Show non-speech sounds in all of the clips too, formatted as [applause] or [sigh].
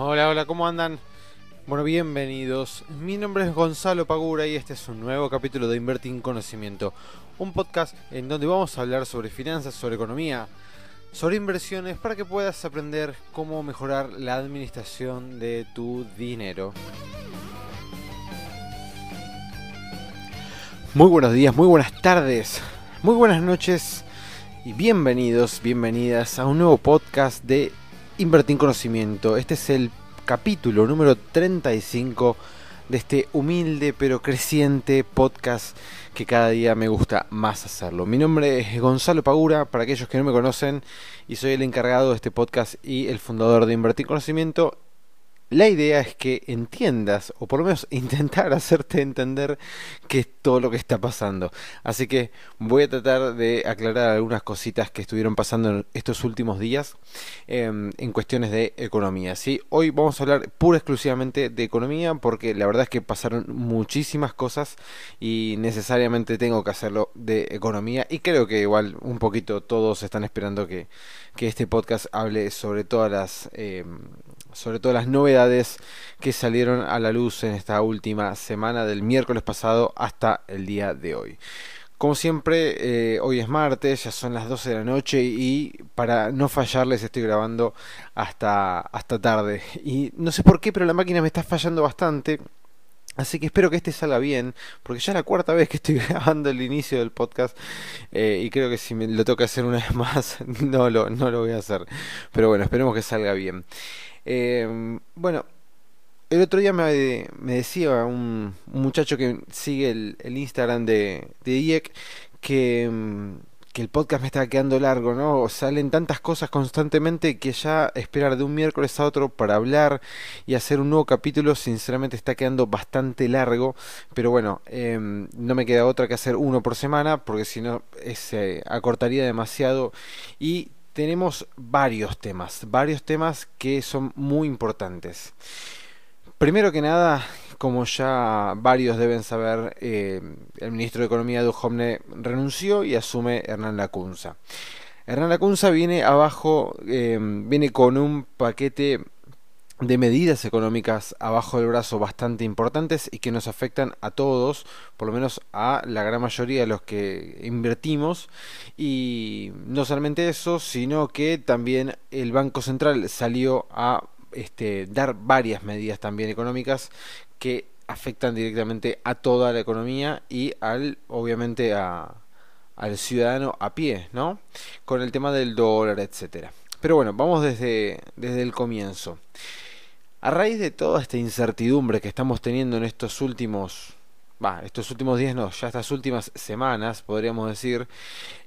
Hola, hola, ¿cómo andan? Bueno, bienvenidos. Mi nombre es Gonzalo Pagura y este es un nuevo capítulo de Invertir en Conocimiento, un podcast en donde vamos a hablar sobre finanzas, sobre economía, sobre inversiones para que puedas aprender cómo mejorar la administración de tu dinero. Muy buenos días, muy buenas tardes, muy buenas noches y bienvenidos, bienvenidas a un nuevo podcast de Invertir en Conocimiento. Este es el capítulo número 35 de este humilde pero creciente podcast que cada día me gusta más hacerlo. Mi nombre es Gonzalo Pagura, para aquellos que no me conocen, y soy el encargado de este podcast y el fundador de Invertir en Conocimiento la idea es que entiendas, o por lo menos [laughs] intentar hacerte entender qué es todo lo que está pasando. Así que voy a tratar de aclarar algunas cositas que estuvieron pasando en estos últimos días em, en cuestiones de economía. ¿sí? Hoy vamos a hablar pura exclusivamente de economía porque la verdad es que pasaron muchísimas cosas y necesariamente tengo que hacerlo de economía y creo que igual un poquito todos están esperando que, que este podcast hable sobre todas las... Em, sobre todo las novedades que salieron a la luz en esta última semana del miércoles pasado hasta el día de hoy. Como siempre, eh, hoy es martes, ya son las 12 de la noche y para no fallarles estoy grabando hasta, hasta tarde. Y no sé por qué, pero la máquina me está fallando bastante. Así que espero que este salga bien, porque ya es la cuarta vez que estoy [laughs] grabando el inicio del podcast eh, y creo que si me lo toca hacer una vez más, [laughs] no lo, no lo voy a hacer. Pero bueno, esperemos que salga bien. Eh, bueno, el otro día me, decía un, muchacho que sigue el, Instagram de, de IEC que, mm, que, el podcast me está quedando largo, ¿no? Salen tantas cosas constantemente que ya esperar de un miércoles a otro para hablar y hacer un nuevo capítulo, sinceramente está quedando bastante largo. Pero bueno, em, no me queda otra que hacer uno por semana, porque si no se acortaría demasiado. Y tenemos varios temas, varios temas que son muy importantes. Primero que nada, como ya varios deben saber, eh, el ministro de Economía Duhovne renunció y asume Hernán Lacunza. Hernán Lacunza viene abajo, eh, viene con un paquete de medidas económicas abajo del brazo bastante importantes y que nos afectan a todos, por lo menos a la gran mayoría de los que invertimos. Y no solamente eso, sino que también el Banco Central salió a este, dar varias medidas también económicas que afectan directamente a toda la economía y al, obviamente, a, al ciudadano a pie, ¿no? Con el tema del dólar, etcétera. Pero bueno, vamos desde, desde el comienzo. A raíz de toda esta incertidumbre que estamos teniendo en estos últimos, estos últimos días no, ya estas últimas semanas, podríamos decir,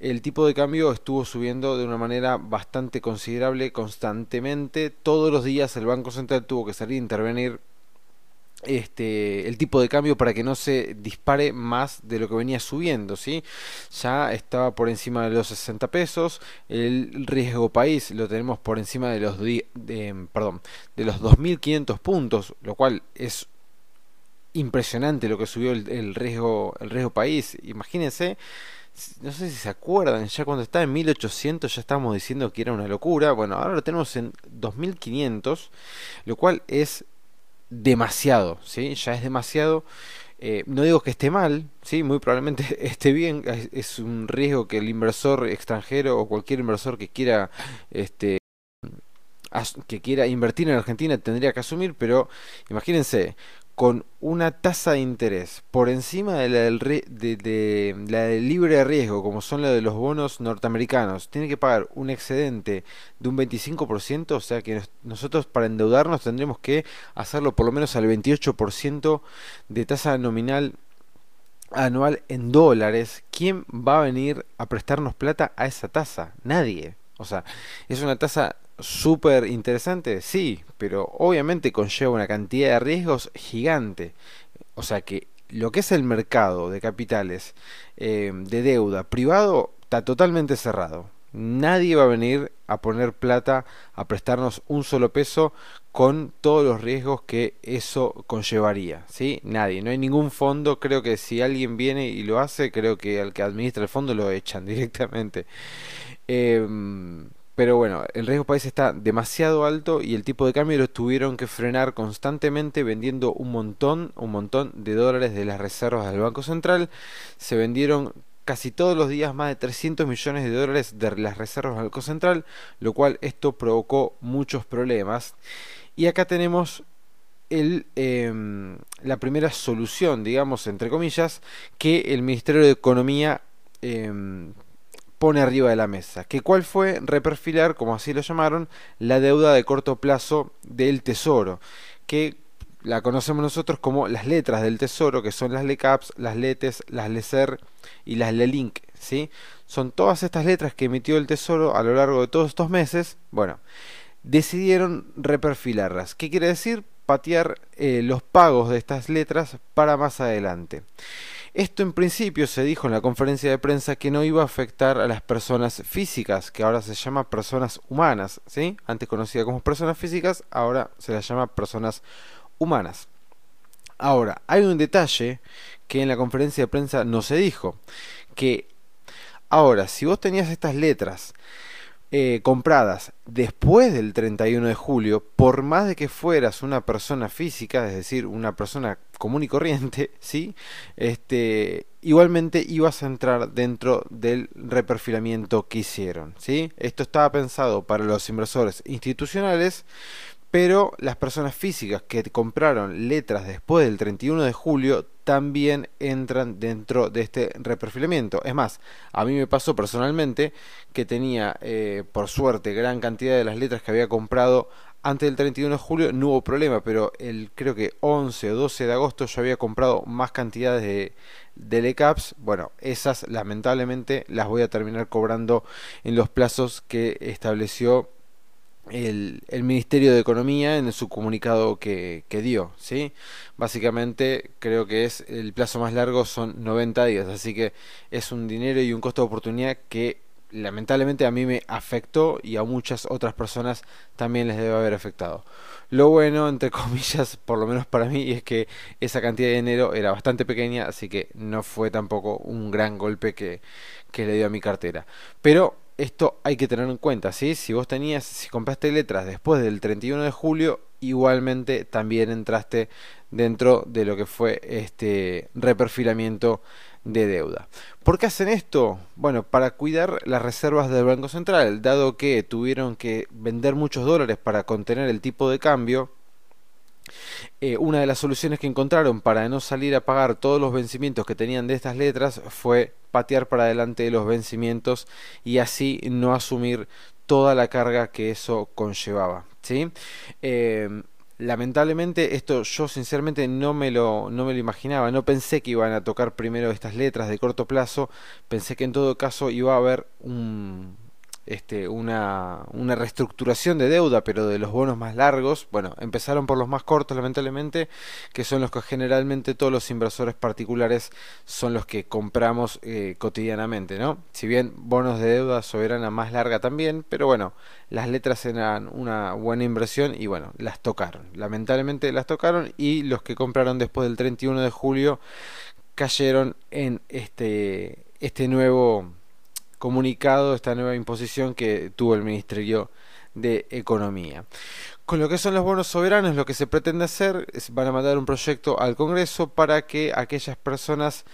el tipo de cambio estuvo subiendo de una manera bastante considerable constantemente. Todos los días el Banco Central tuvo que salir a intervenir este, el tipo de cambio para que no se dispare más de lo que venía subiendo, ¿sí? Ya estaba por encima de los 60 pesos, el riesgo país lo tenemos por encima de los, de, los 2.500 puntos, lo cual es impresionante lo que subió el, riesgo, el riesgo país. Imagínense, no sé si se acuerdan, ya cuando estaba en 1800 ya estábamos diciendo que era una locura. Bueno, ahora lo tenemos en 2500, lo cual es demasiado, ¿sí? Ya es demasiado. Eh, no digo que esté mal, ¿sí? Muy probablemente [laughs] esté bien. Es un riesgo que el inversor extranjero o cualquier inversor que quiera este que quiera invertir en Argentina tendría que asumir, pero imagínense, con una tasa de interés por encima de la del, de, del libre riesgo, como son la de los bonos norteamericanos, tiene que pagar un excedente de un 25%, o sea que nosotros para endeudarnos tendremos que hacerlo por lo menos al 28% de tasa nominal anual en dólares. ¿Quién va a venir a prestarnos plata a esa tasa? Nadie. O sea, es una tasa súper interesante, sí, pero obviamente conlleva una cantidad de riesgos gigante. O sea que lo que es el mercado de capitales eh, de deuda privado está totalmente cerrado. Nadie va a venir a poner plata a prestarnos un solo peso con todos los riesgos que eso conllevaría, ¿sí? Nadie, no hay ningún fondo, creo que si alguien viene y lo hace, creo que al que administra el fondo lo echan [laughs] directamente. Eh, pero bueno, el riesgo país está demasiado alto y el tipo de cambio lo tuvieron que frenar constantemente vendiendo un montón, un montón de dólares de las reservas del Banco Central. Se vendieron casi todos los días más de 300 millones de dólares de las reservas del Banco Central, lo cual esto provocó muchos problemas. Y acá tenemos em, la primera solución, digamos, entre comillas, que el Ministerio de Economía em, pone arriba de la mesa. Que cuál fue reperfilar, como así lo llamaron, la deuda de corto plazo del Tesoro, que la conocemos nosotros como las letras del Tesoro, que son las LECAPS, las LETES, las LECER y las LELINK, ¿sí? Son todas estas letras que emitió el Tesoro a lo largo de todos estos meses. Bueno, decidieron reperfilarlas. ¿Qué quiere decir? Patear eh, los pagos de estas letras para más adelante. Esto en principio se dijo en la conferencia de prensa que no iba a afectar a las personas físicas, que ahora se llama personas humanas, ¿sí? Antes conocida como personas físicas, ahora se las llama personas humanas. Ahora, hay un detalle que en la conferencia de prensa no se dijo, que ahora, si vos tenías estas letras eh, compradas después del 31 de julio, por más de que fueras una persona física, es decir, una persona común y corriente, [laughs] ¿sí? Este, igualmente ibas a entrar dentro del reperfilamiento que hicieron, ¿sí? Esto estaba pensado para los inversores institucionales, pero las personas físicas que compraron letras después del 31 de julio también entran dentro de este reperfilamiento. Es más, a mí me pasó personalmente que tenía, eh, por suerte, gran cantidad de las letras que había comprado antes del 31 de julio, no hubo problema, pero el creo que 11 o 12 de agosto yo había comprado más cantidades de, de LECAPs. Bueno, esas lamentablemente las voy a terminar cobrando en los plazos que estableció el, Ministerio de Economía en su comunicado que, dio, ¿sí? Básicamente creo que es el plazo más largo son 90 días, así que es un dinero y un costo de oportunidad que lamentablemente a mí me afectó y a muchas otras personas también les debe haber afectado. Lo bueno, entre [laughs] comillas, por lo menos para mí, es que esa cantidad de dinero era bastante pequeña, así que no fue tampoco un gran golpe que, que le dio a mi cartera. Pero esto hay que tener en cuenta, ¿sí? Si vos tenías, si compraste letras después del 31 de julio, igualmente también entraste dentro de lo que fue este reperfilamiento de deuda. ¿Por qué hacen esto? Bueno, para cuidar las reservas del Banco Central, dado que tuvieron que vender muchos dólares para contener el tipo de cambio, eh, una de las soluciones que encontraron para no salir a pagar todos los vencimientos que tenían de estas letras fue patear para adelante los vencimientos y así no asumir toda la carga que eso conllevaba. ¿sí? Em, lamentablemente esto yo sinceramente no me lo no me lo imaginaba no pensé que iban a tocar primero estas letras de corto plazo pensé que en todo caso iba a haber un este, una, reestructuración de deuda, pero de los bonos más largos. Bueno, empezaron por los más cortos, lamentablemente, que son los que generalmente todos los inversores particulares son los que compramos eh, cotidianamente, ¿no? Si bien bonos de deuda soberana más larga también, pero bueno, las letras eran una buena inversión y bueno, las tocaron. Lamentablemente las tocaron y los que compraron después del 31 de julio cayeron en este, este nuevo comunicado esta nueva imposición que tuvo el Ministerio de Economía. Con lo que son los bonos soberanos, lo que se pretende hacer es van a mandar un proyecto al Congreso para que aquellas personas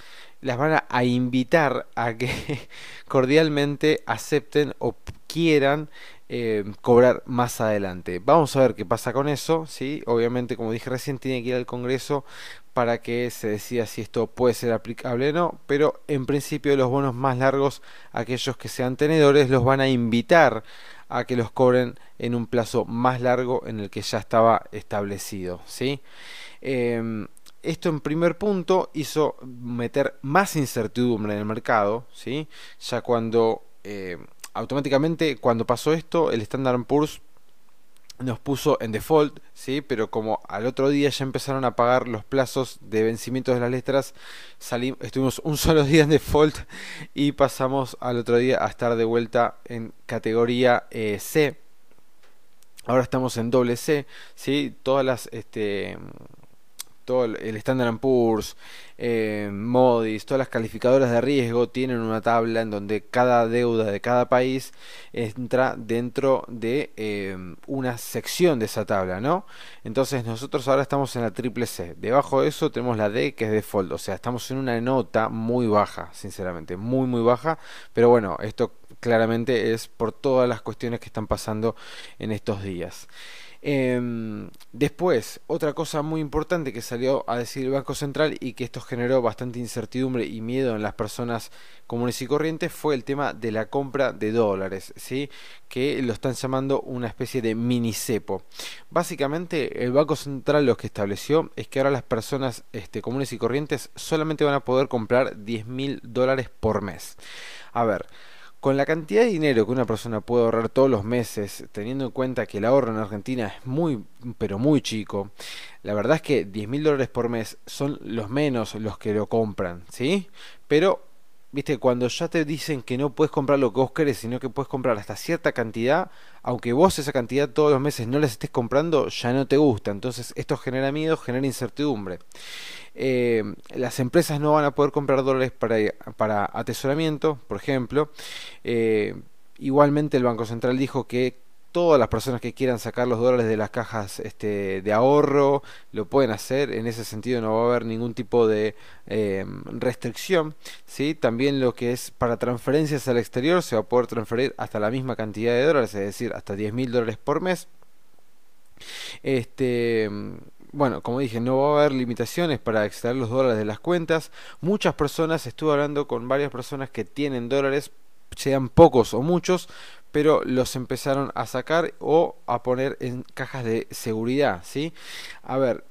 las van a, invitar a que [laughs] cordialmente acepten o quieran eh, cobrar más adelante. Vamos a ver qué pasa con eso, ¿sí? Obviamente, como dije recién, tiene que ir al Congreso para que se decida si esto puede ser aplicable o no, pero en principio los bonos más largos, aquellos que sean tenedores, los van a invitar a que los cobren en un plazo más largo en el que ya estaba establecido. ¿sí? Em, esto en primer punto hizo meter más incertidumbre en el mercado, ¿sí? ya cuando eh, automáticamente cuando pasó esto el Standard Poor's nos puso en default, ¿sí? pero como al otro día ya empezaron a pagar los plazos de vencimiento de las letras, salimos, estuvimos un solo día en default y pasamos al otro día a estar de vuelta en categoría eh, C. Ahora estamos en doble C, ¿sí? todas las este, todo el Standard Poor's, eh, Modis, todas las calificadoras de riesgo tienen una tabla en donde cada deuda de cada país entra dentro de eh, una sección de esa tabla, ¿no? Entonces nosotros ahora estamos en la triple C. Debajo de eso tenemos la D que es default, o sea, estamos en una nota muy baja, sinceramente, muy muy baja, pero bueno, esto claramente es por todas las cuestiones que están pasando en estos días. Em, después, otra cosa muy importante que salió a decir el Banco Central y que esto generó bastante incertidumbre y miedo en las personas comunes y corrientes fue el tema de la compra de dólares, ¿sí? que lo están llamando una especie de mini cepo. Básicamente, el Banco Central lo que estableció es que ahora las personas este, comunes y corrientes solamente van a poder comprar 10 mil dólares por mes. A ver, con la cantidad de dinero que una persona puede ahorrar todos los meses, teniendo en cuenta que el ahorro en Argentina es muy, pero muy chico, la verdad es que 10 mil dólares por mes son los menos los que lo compran, ¿sí? Pero viste, cuando ya te dicen que no puedes comprar lo que vos querés, sino que puedes comprar hasta cierta cantidad, aunque vos esa cantidad todos los meses no les estés comprando, ya no te gusta. Entonces esto genera miedo, genera incertidumbre. Eh, las empresas no van a poder comprar dólares para, para atesoramiento, por ejemplo. Eh, igualmente el Banco Central dijo que todas las personas que quieran sacar los dólares de las cajas este, de ahorro lo pueden hacer. En ese sentido no va a haber ningún tipo de em, restricción. ¿sí? También lo que es para transferencias al exterior se va a poder transferir hasta la misma cantidad de dólares, es decir, hasta 10 mil dólares por mes. Este, bueno, como dije, no va a haber limitaciones para extraer los dólares de las cuentas. Muchas personas, estuve hablando con varias personas que tienen dólares, sean pocos o muchos, pero los empezaron a sacar o a poner en cajas de seguridad, ¿sí? A ver,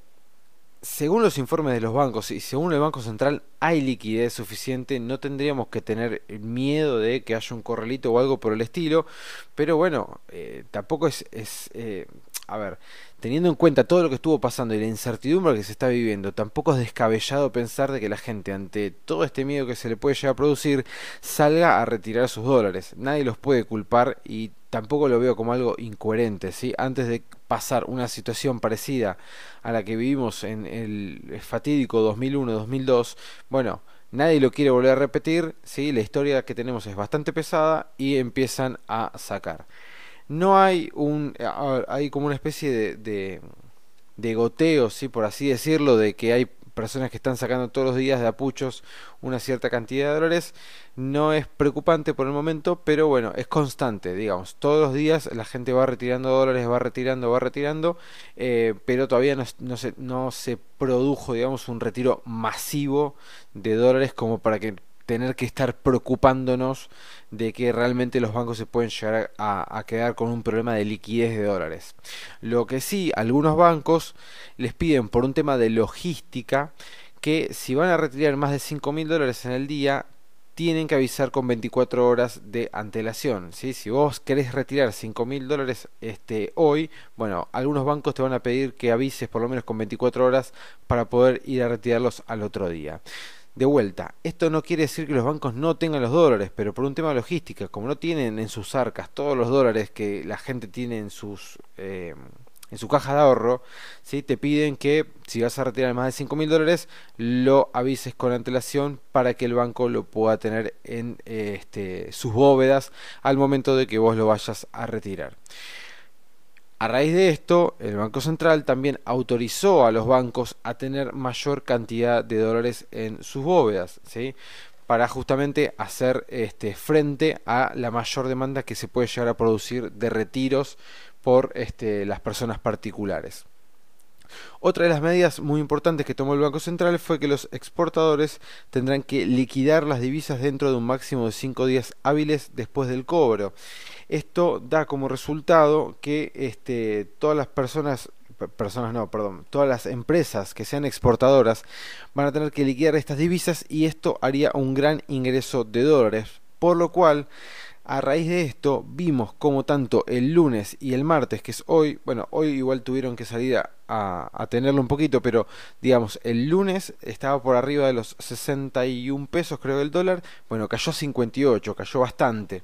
según los informes de los bancos y según el Banco Central hay liquidez suficiente, no tendríamos que tener miedo de que haya un corralito o algo por el estilo, pero bueno, eh, tampoco es, eh, a ver, teniendo en cuenta todo lo que estuvo pasando y la incertidumbre que se está viviendo, tampoco es descabellado pensar de que la gente, ante todo este miedo que se le puede llegar a producir, salga a retirar sus dólares. Nadie los puede culpar y tampoco lo veo como algo incoherente, ¿sí? Antes de pasar una situación parecida a la que vivimos en el fatídico 2001-2002, bueno, nadie lo quiere volver a repetir, ¿sí? La historia que tenemos es bastante pesada y empiezan a sacar no hay un hay como una especie de, de, de goteo, sí, por así decirlo, de que hay personas que están sacando todos los días de apuchos una cierta cantidad de dólares. No es preocupante por el momento, pero bueno, es constante, digamos. Todos los días la gente va retirando dólares, va retirando, va retirando, eh, pero todavía no, no, se, no se produjo, digamos, un retiro masivo de dólares como para que tener que estar preocupándonos de que realmente los bancos se pueden llegar a, quedar con un problema de liquidez de dólares. Lo que sí, algunos bancos les piden por un tema de logística que si van a retirar más de 5 mil dólares en el día, tienen que avisar con 24 horas de antelación. ¿sí? Si vos querés retirar 5 mil dólares este, hoy, bueno, algunos bancos te van a pedir que avises por lo menos con 24 horas para poder ir a retirarlos al otro día. De vuelta, esto no quiere decir que los bancos no tengan los dólares, pero por un tema de logística, como no tienen en sus arcas todos los dólares que la gente tiene en sus eh, en su caja de ahorro, ¿sí? te piden que si vas a retirar más de 5 mil dólares, lo avises con antelación para que el banco lo pueda tener en este, sus bóvedas al momento de que vos lo vayas a retirar. A raíz de esto, el Banco Central también autorizó a los bancos a tener mayor cantidad de dólares en sus bóvedas, ¿sí? para justamente hacer este, frente a la mayor demanda que se puede llegar a producir de retiros por este, las personas particulares. Otra de las medidas muy importantes que tomó el Banco Central fue que los exportadores tendrán que liquidar las divisas dentro de un máximo de 5 días hábiles después del cobro. Esto da como resultado que este, todas las personas personas no, perdón, todas las empresas que sean exportadoras van a tener que liquidar estas divisas y esto haría un gran ingreso de dólares, por lo cual a raíz de esto vimos como tanto el lunes y el martes, que es hoy, bueno, hoy igual tuvieron que salir a, tenerlo un poquito, pero digamos, el lunes estaba por arriba de los 61 pesos creo el dólar, bueno, cayó 58, cayó bastante.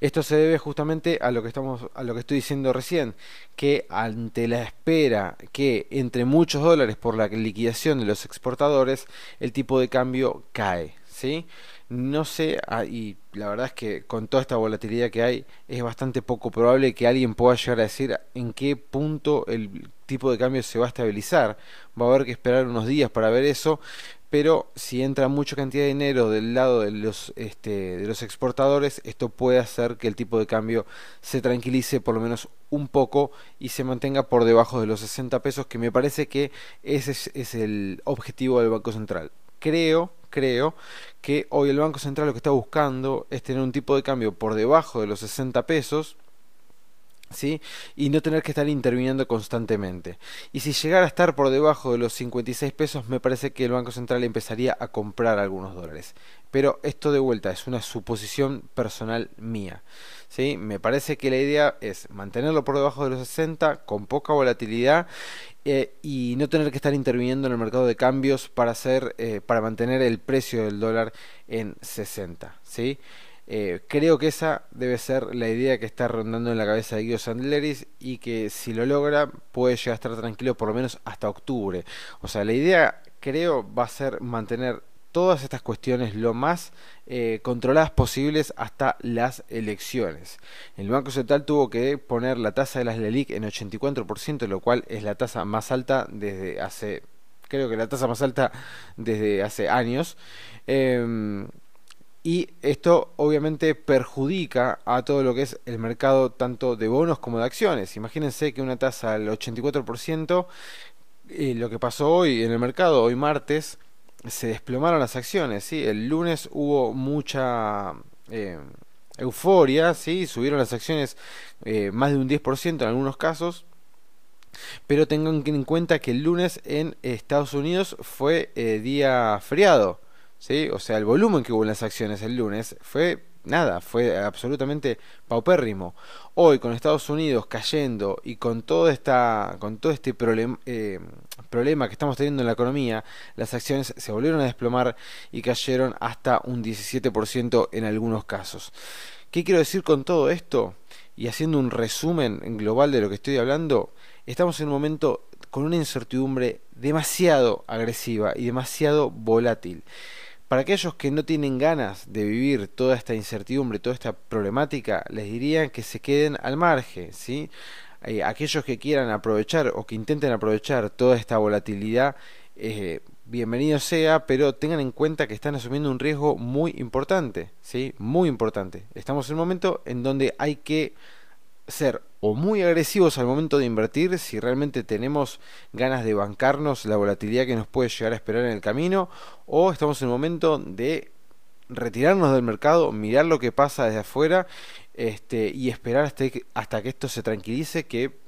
Esto se debe justamente a lo que estamos a lo que estoy diciendo recién, que ante la espera que entre muchos dólares por la liquidación de los exportadores, el tipo de cambio cae, ¿sí? No sé, ah, y la verdad es que con toda esta volatilidad que hay, es bastante poco probable que alguien pueda llegar a decir en qué punto el tipo de cambio se va a estabilizar. Va a haber que esperar unos días para ver eso, pero si entra mucha cantidad de dinero del lado de los, este, de los exportadores, esto puede hacer que el tipo de cambio se tranquilice por lo menos un poco y se mantenga por debajo de los 60 pesos, que me parece que ese es el objetivo del Banco Central. Creo creo que hoy el Banco Central lo que está buscando es tener un tipo de cambio por debajo de los 60 pesos, ¿sí? y no tener que estar interviniendo constantemente. Y si llegara a estar por debajo de los 56 pesos, me parece que el Banco Central empezaría a comprar algunos dólares. Pero esto de vuelta es una suposición personal mía. ¿Sí? Me parece que la idea es mantenerlo por debajo de los 60 con poca volatilidad eh, y no tener que estar interviniendo en el mercado de cambios para hacer eh, para mantener el precio del dólar en 60 ¿sí? Eh, creo que esa debe ser la idea que está rondando en la cabeza de Guido Sandleris y que si lo logra puede llegar a estar tranquilo por lo menos hasta octubre. O sea, la idea creo va a ser mantener todas estas cuestiones lo más eh, controladas posibles hasta las elecciones. El Banco Central tuvo que poner la tasa de las LELIC en 84%, lo cual es la tasa más alta desde hace, creo que la tasa más alta desde hace años. Em, y esto obviamente perjudica a todo lo que es el mercado tanto de bonos como de acciones. Imagínense que una tasa del 84%, eh, lo que pasó hoy en el mercado, hoy martes, se desplomaron las acciones, ¿sí? El lunes hubo mucha eh, euforia, ¿sí? Subieron las acciones eh, más de un 10% en algunos casos. Pero tengan en cuenta que el lunes en Estados Unidos fue eh, día feriado, ¿sí? O sea, el volumen que hubo en las acciones el lunes fue nada, fue absolutamente paupérrimo. Hoy con Estados Unidos cayendo y con todo esta con todo este eh, problema que estamos teniendo en la economía, las acciones se volvieron a desplomar y cayeron hasta un 17% en algunos casos. ¿Qué quiero decir con todo esto? Y haciendo un resumen global de lo que estoy hablando, estamos en un momento con una incertidumbre demasiado agresiva y demasiado volátil. Para aquellos que no tienen ganas de vivir toda esta incertidumbre, toda esta problemática, les diría que se queden al margen, ¿sí? Eh, aquellos que quieran aprovechar o que intenten aprovechar toda esta volatilidad, eh, bienvenido sea, pero tengan en cuenta que están asumiendo un riesgo muy importante, ¿sí? Muy importante. Estamos en un momento en donde hay que ser o muy agresivos al momento de invertir si realmente tenemos ganas de bancarnos la volatilidad que nos puede llegar a esperar en el camino o estamos en el momento de retirarnos del mercado, mirar lo que pasa desde afuera este, y esperar hasta que, hasta que esto se tranquilice que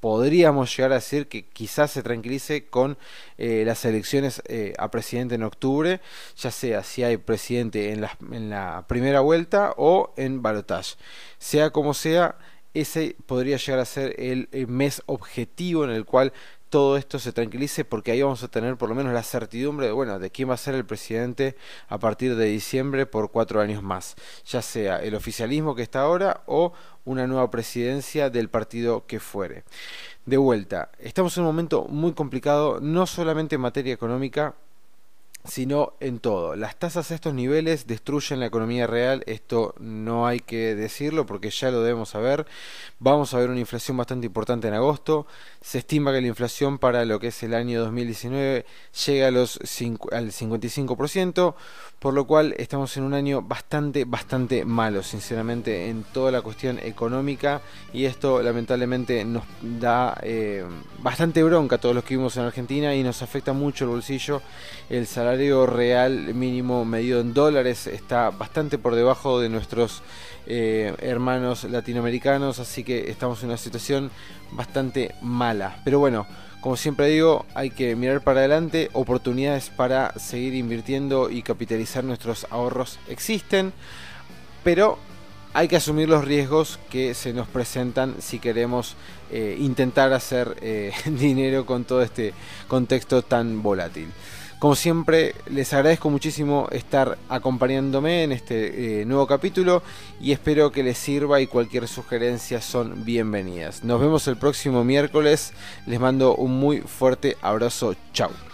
podríamos llegar a decir que quizás se tranquilice con eh, las elecciones eh, a presidente en octubre, ya sea si hay presidente en la, en la primera vuelta o en balotage. Sea como sea, ese podría llegar a ser el, mes objetivo en el cual todo esto se tranquilice porque ahí vamos a tener por lo menos la certidumbre de bueno de quién va a ser el presidente a partir de diciembre por cuatro años más ya sea el oficialismo que está ahora o una nueva presidencia del partido que fuere. De vuelta estamos en un momento muy complicado no solamente en materia económica sino en todo. Las tasas a estos niveles destruyen la economía real, esto no hay que decirlo porque ya lo debemos saber. Vamos a ver una inflación bastante importante en agosto. Se estima que la inflación para lo que es el año 2019 llega a los al 55%, por lo cual estamos en un año bastante, bastante malo, sinceramente, en toda la cuestión económica y esto lamentablemente nos da eh, bastante bronca a todos los que vivimos en Argentina y nos afecta mucho el bolsillo, el salario real mínimo medido en dólares está bastante por debajo de nuestros eh, hermanos latinoamericanos, así que estamos en una situación bastante mala. Pero bueno, como siempre digo, hay que mirar para adelante, oportunidades para seguir invirtiendo y capitalizar nuestros ahorros existen, pero hay que asumir los riesgos que se nos presentan si queremos eh, intentar hacer eh, [laughs] dinero con todo este contexto tan volátil. Como siempre, les agradezco muchísimo estar acompañándome en este eh, nuevo capítulo y espero que les sirva y cualquier sugerencia son bienvenidas. Nos vemos el próximo miércoles. Les mando un muy fuerte abrazo. Chao.